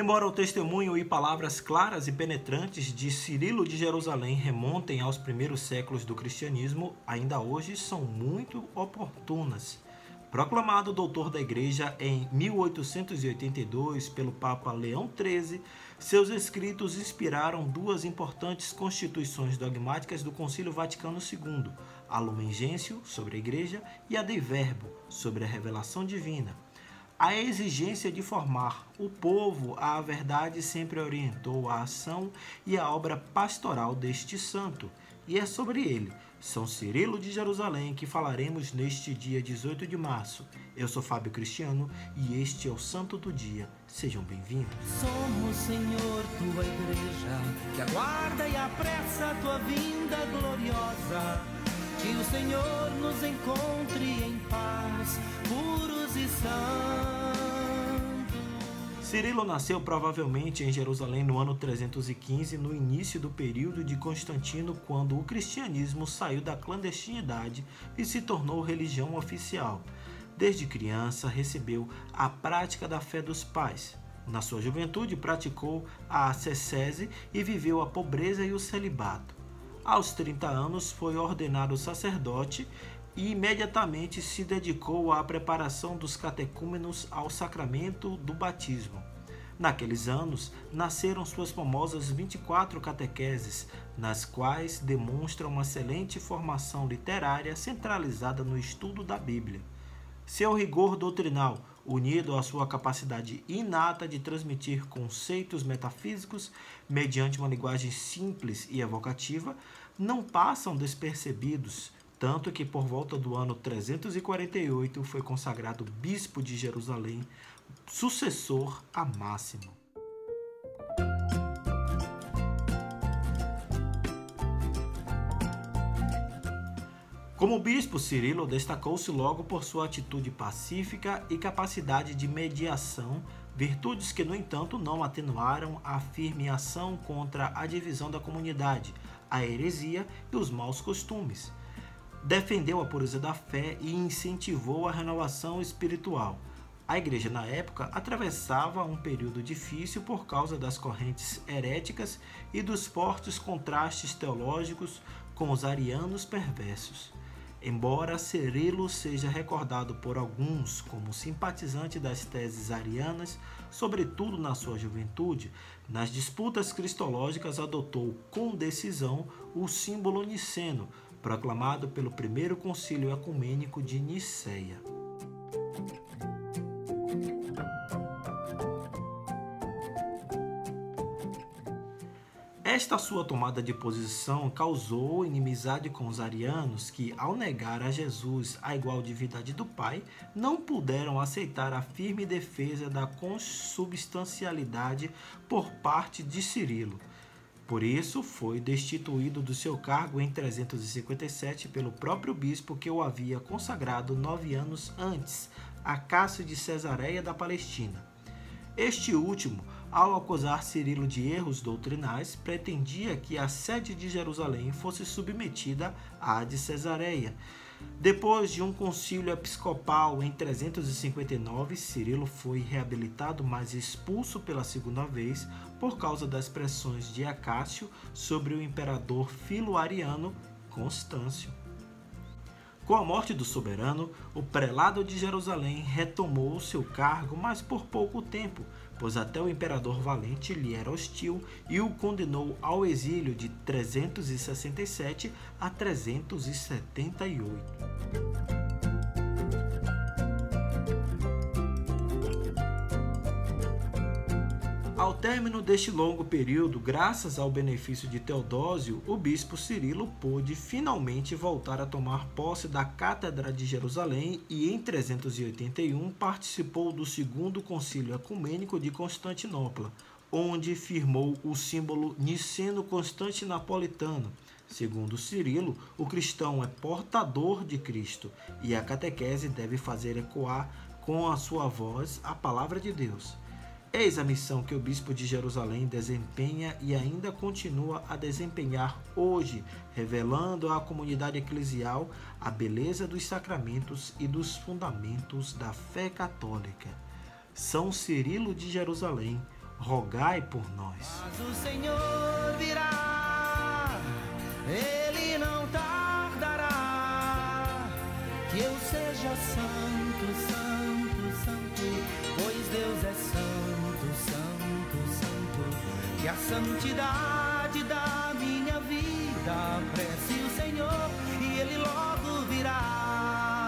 Embora o testemunho e palavras claras e penetrantes de Cirilo de Jerusalém remontem aos primeiros séculos do cristianismo, ainda hoje são muito oportunas. Proclamado doutor da Igreja em 1882 pelo Papa Leão XIII, seus escritos inspiraram duas importantes constituições dogmáticas do Concílio Vaticano II, a Lumen Gentium, sobre a Igreja, e a Dei Verbo, sobre a revelação divina. A exigência de formar o povo à verdade sempre orientou a ação e a obra pastoral deste santo, e é sobre ele, São Cirilo de Jerusalém, que falaremos neste dia 18 de março. Eu sou Fábio Cristiano e este é o Santo do Dia. Sejam bem-vindos. Somos, Senhor, tua igreja, que aguarda e apressa a tua vinda gloriosa. Que o Senhor nos encontre em paz, puros Cirilo nasceu provavelmente em Jerusalém no ano 315, no início do período de Constantino, quando o cristianismo saiu da clandestinidade e se tornou religião oficial. Desde criança recebeu a prática da fé dos pais. Na sua juventude praticou a ascese e viveu a pobreza e o celibato. Aos 30 anos foi ordenado sacerdote e imediatamente se dedicou à preparação dos catecúmenos ao sacramento do batismo. Naqueles anos, nasceram suas famosas 24 catequeses, nas quais demonstra uma excelente formação literária centralizada no estudo da Bíblia. Seu rigor doutrinal, unido à sua capacidade inata de transmitir conceitos metafísicos mediante uma linguagem simples e evocativa, não passam despercebidos, tanto que por volta do ano 348 foi consagrado bispo de Jerusalém, sucessor a Máximo. Como bispo, Cirilo destacou-se logo por sua atitude pacífica e capacidade de mediação, virtudes que, no entanto, não atenuaram a firme ação contra a divisão da comunidade, a heresia e os maus costumes. Defendeu a pureza da fé e incentivou a renovação espiritual. A igreja, na época, atravessava um período difícil por causa das correntes heréticas e dos fortes contrastes teológicos com os arianos perversos. Embora Cirilo seja recordado por alguns como simpatizante das teses arianas, sobretudo na sua juventude, nas disputas cristológicas adotou com decisão o símbolo niceno, proclamado pelo primeiro concílio ecumênico de Niceia. Esta sua tomada de posição causou inimizade com os arianos que, ao negar a Jesus a igual divindade do Pai, não puderam aceitar a firme defesa da consubstancialidade por parte de Cirilo. Por isso, foi destituído do seu cargo em 357 pelo próprio bispo que o havia consagrado nove anos antes, Acácio de Cesareia da Palestina. Este último ao acusar Cirilo de erros doutrinais, pretendia que a sede de Jerusalém fosse submetida à de Cesareia. Depois de um concílio episcopal em 359, Cirilo foi reabilitado, mas expulso pela segunda vez por causa das pressões de Acácio sobre o imperador filo-ariano Constâncio. Com a morte do soberano, o prelado de Jerusalém retomou seu cargo, mas por pouco tempo, pois até o imperador Valente lhe era hostil e o condenou ao exílio de 367 a 378. Ao término deste longo período, graças ao benefício de Teodósio, o bispo Cirilo pôde finalmente voltar a tomar posse da Cátedra de Jerusalém e em 381 participou do segundo concílio ecumênico de Constantinopla, onde firmou o símbolo niceno-constantinapolitano. Segundo Cirilo, o cristão é portador de Cristo e a catequese deve fazer ecoar com a sua voz a palavra de Deus. Eis a missão que o bispo de Jerusalém desempenha e ainda continua a desempenhar hoje, revelando à comunidade eclesial a beleza dos sacramentos e dos fundamentos da fé católica. São Cirilo de Jerusalém, rogai por nós. Mas o Senhor virá, ele não tardará, que eu seja santo, santo, santo, a santidade da minha vida